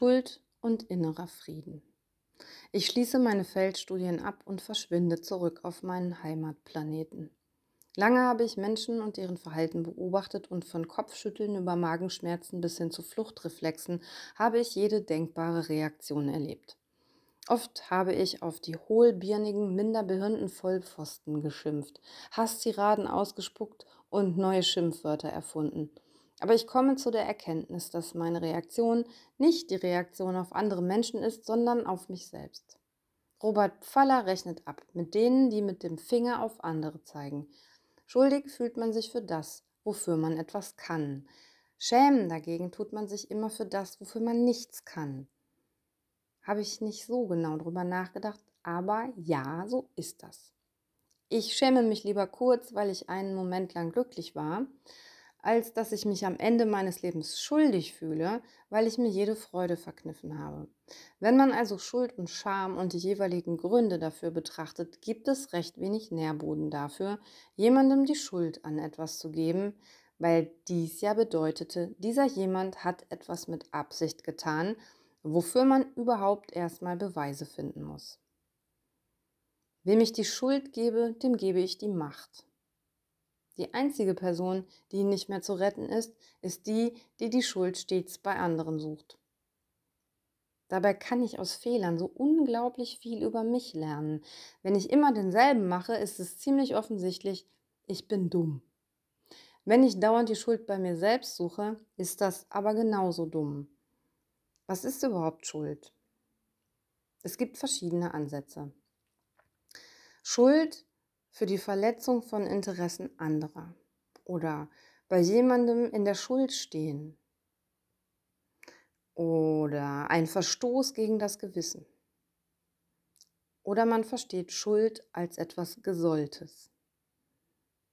Schuld und innerer Frieden. Ich schließe meine Feldstudien ab und verschwinde zurück auf meinen Heimatplaneten. Lange habe ich Menschen und deren Verhalten beobachtet und von Kopfschütteln über Magenschmerzen bis hin zu Fluchtreflexen habe ich jede denkbare Reaktion erlebt. Oft habe ich auf die hohlbirnigen, minderbehirnten Vollpfosten geschimpft, Hasstiraden ausgespuckt und neue Schimpfwörter erfunden. Aber ich komme zu der Erkenntnis, dass meine Reaktion nicht die Reaktion auf andere Menschen ist, sondern auf mich selbst. Robert Pfaller rechnet ab mit denen, die mit dem Finger auf andere zeigen. Schuldig fühlt man sich für das, wofür man etwas kann. Schämen dagegen tut man sich immer für das, wofür man nichts kann. Habe ich nicht so genau drüber nachgedacht, aber ja, so ist das. Ich schäme mich lieber kurz, weil ich einen Moment lang glücklich war, als dass ich mich am Ende meines Lebens schuldig fühle, weil ich mir jede Freude verkniffen habe. Wenn man also Schuld und Scham und die jeweiligen Gründe dafür betrachtet, gibt es recht wenig Nährboden dafür, jemandem die Schuld an etwas zu geben, weil dies ja bedeutete, dieser jemand hat etwas mit Absicht getan, wofür man überhaupt erstmal Beweise finden muss. Wem ich die Schuld gebe, dem gebe ich die Macht. Die einzige Person, die nicht mehr zu retten ist, ist die, die die Schuld stets bei anderen sucht. Dabei kann ich aus Fehlern so unglaublich viel über mich lernen. Wenn ich immer denselben mache, ist es ziemlich offensichtlich, ich bin dumm. Wenn ich dauernd die Schuld bei mir selbst suche, ist das aber genauso dumm. Was ist überhaupt Schuld? Es gibt verschiedene Ansätze. Schuld für die Verletzung von Interessen anderer oder bei jemandem in der Schuld stehen oder ein Verstoß gegen das Gewissen. Oder man versteht Schuld als etwas Gesolltes.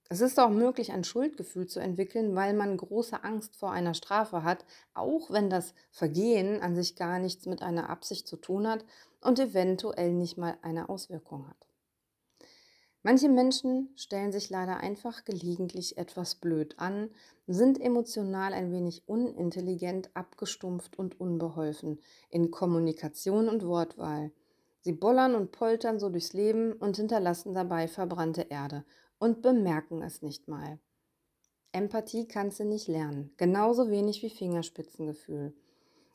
Es ist auch möglich, ein Schuldgefühl zu entwickeln, weil man große Angst vor einer Strafe hat, auch wenn das Vergehen an sich gar nichts mit einer Absicht zu tun hat und eventuell nicht mal eine Auswirkung hat. Manche Menschen stellen sich leider einfach gelegentlich etwas blöd an, sind emotional ein wenig unintelligent, abgestumpft und unbeholfen in Kommunikation und Wortwahl. Sie bollern und poltern so durchs Leben und hinterlassen dabei verbrannte Erde und bemerken es nicht mal. Empathie kannst du nicht lernen, genauso wenig wie Fingerspitzengefühl.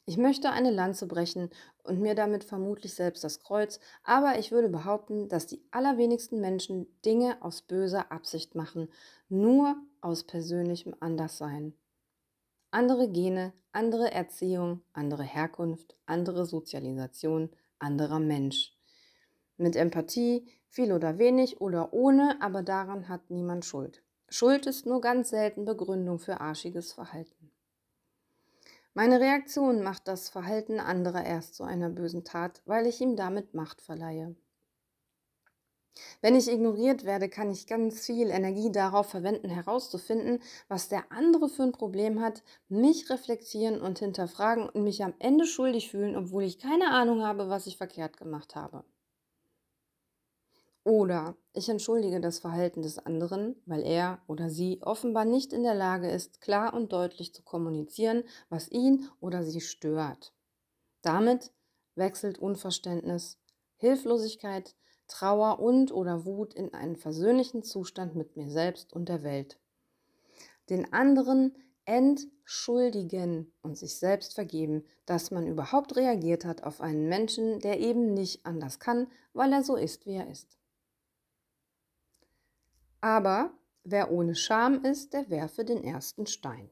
Ich möchte eine Lanze brechen und mir damit vermutlich selbst das Kreuz, aber ich würde behaupten, dass die allerwenigsten Menschen Dinge aus böser Absicht machen, nur aus persönlichem Anderssein. Andere Gene, andere Erziehung, andere Herkunft, andere Sozialisation, anderer Mensch. Mit Empathie, viel oder wenig oder ohne, aber daran hat niemand Schuld. Schuld ist nur ganz selten Begründung für arschiges Verhalten. Meine Reaktion macht das Verhalten anderer erst zu einer bösen Tat, weil ich ihm damit Macht verleihe. Wenn ich ignoriert werde, kann ich ganz viel Energie darauf verwenden, herauszufinden, was der andere für ein Problem hat, mich reflektieren und hinterfragen und mich am Ende schuldig fühlen, obwohl ich keine Ahnung habe, was ich verkehrt gemacht habe. Oder ich entschuldige das Verhalten des anderen, weil er oder sie offenbar nicht in der Lage ist, klar und deutlich zu kommunizieren, was ihn oder sie stört. Damit wechselt Unverständnis, Hilflosigkeit, Trauer und oder Wut in einen versöhnlichen Zustand mit mir selbst und der Welt. Den anderen entschuldigen und sich selbst vergeben, dass man überhaupt reagiert hat auf einen Menschen, der eben nicht anders kann, weil er so ist, wie er ist. Aber wer ohne Scham ist, der werfe den ersten Stein.